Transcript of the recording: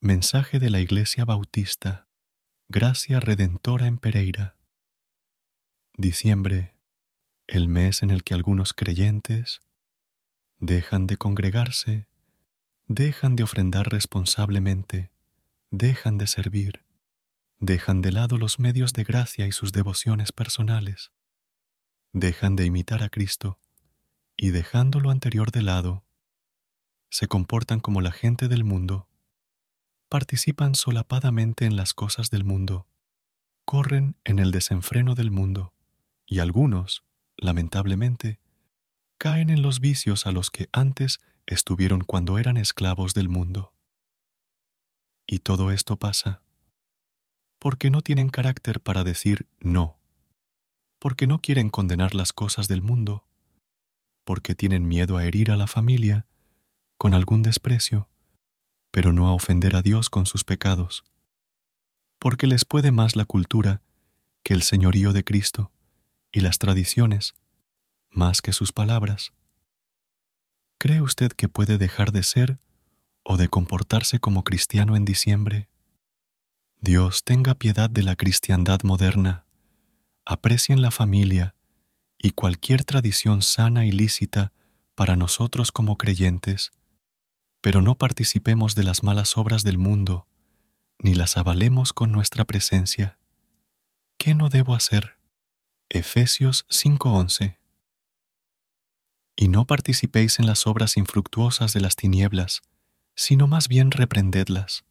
Mensaje de la Iglesia Bautista, Gracia Redentora en Pereira. Diciembre, el mes en el que algunos creyentes dejan de congregarse, dejan de ofrendar responsablemente, dejan de servir, dejan de lado los medios de gracia y sus devociones personales, dejan de imitar a Cristo y dejando lo anterior de lado, se comportan como la gente del mundo participan solapadamente en las cosas del mundo, corren en el desenfreno del mundo, y algunos, lamentablemente, caen en los vicios a los que antes estuvieron cuando eran esclavos del mundo. Y todo esto pasa porque no tienen carácter para decir no, porque no quieren condenar las cosas del mundo, porque tienen miedo a herir a la familia con algún desprecio, pero no a ofender a Dios con sus pecados, porque les puede más la cultura que el señorío de Cristo y las tradiciones más que sus palabras. ¿Cree usted que puede dejar de ser o de comportarse como cristiano en diciembre? Dios tenga piedad de la cristiandad moderna, aprecien la familia y cualquier tradición sana y lícita para nosotros como creyentes pero no participemos de las malas obras del mundo, ni las avalemos con nuestra presencia. ¿Qué no debo hacer? Efesios 5:11 Y no participéis en las obras infructuosas de las tinieblas, sino más bien reprendedlas,